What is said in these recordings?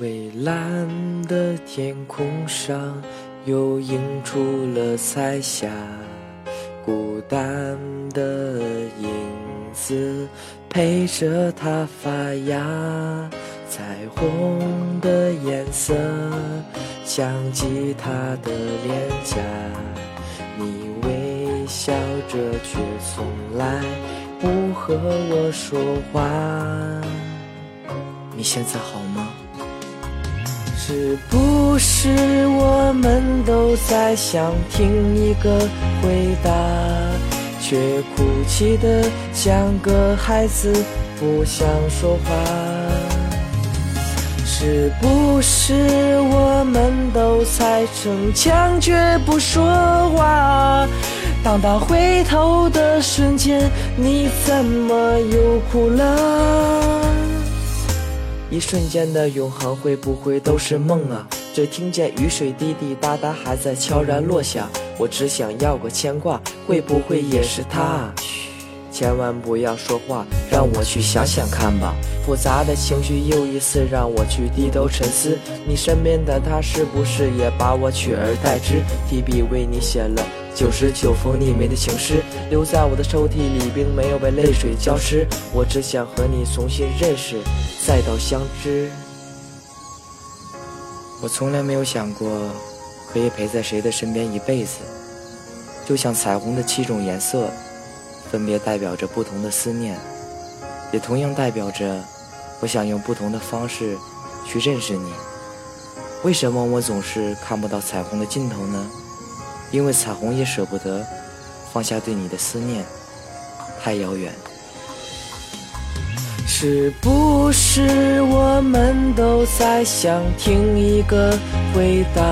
蔚蓝的天空上，又映出了彩霞。孤单的影子陪着它发芽，彩虹的颜色像吉他的脸颊。你微笑着，却从来不和我说话。你现在好吗？是不是我们都在想听一个回答，却哭泣的像个孩子，不想说话？是不是我们都在逞强，却不说话？当他回头的瞬间，你怎么又哭了？一瞬间的永恒会不会都是梦啊？只听见雨水滴滴答答，还在悄然落下。我只想要个牵挂，会不会也是他？嘘，千万不要说话，让我去想想看吧。复杂的情绪又一次让我去低头沉思。你身边的他是不是也把我取而代之？提笔为你写了九十九封匿名的情诗，留在我的抽屉里，并没有被泪水浇湿。我只想和你重新认识。再到相知，我从来没有想过可以陪在谁的身边一辈子。就像彩虹的七种颜色，分别代表着不同的思念，也同样代表着我想用不同的方式去认识你。为什么我总是看不到彩虹的尽头呢？因为彩虹也舍不得放下对你的思念，太遥远。是不是我们都在想听一个回答，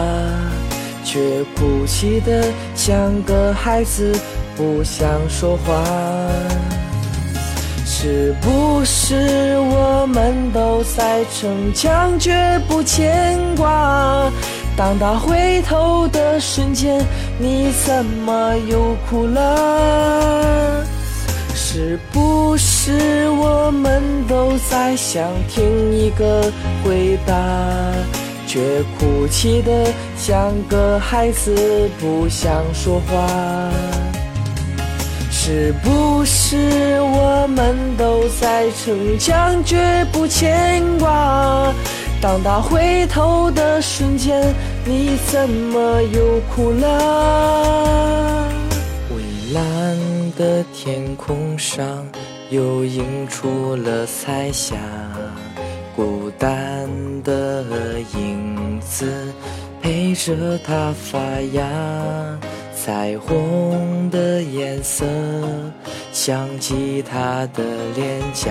却哭泣的像个孩子，不想说话？是不是我们都在逞强，却不牵挂？当他回头的瞬间，你怎么又哭了？是不是我们都在想听一个回答，却哭泣的像个孩子，不想说话？是不是我们都在逞强，绝不牵挂？当他回头的瞬间，你怎么又哭了？蔚蓝。的天空上又映出了彩霞，孤单的影子陪着他发芽，彩虹的颜色像吉他的脸颊，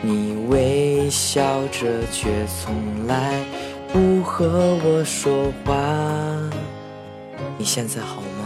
你微笑着却从来不和我说话，你现在好吗？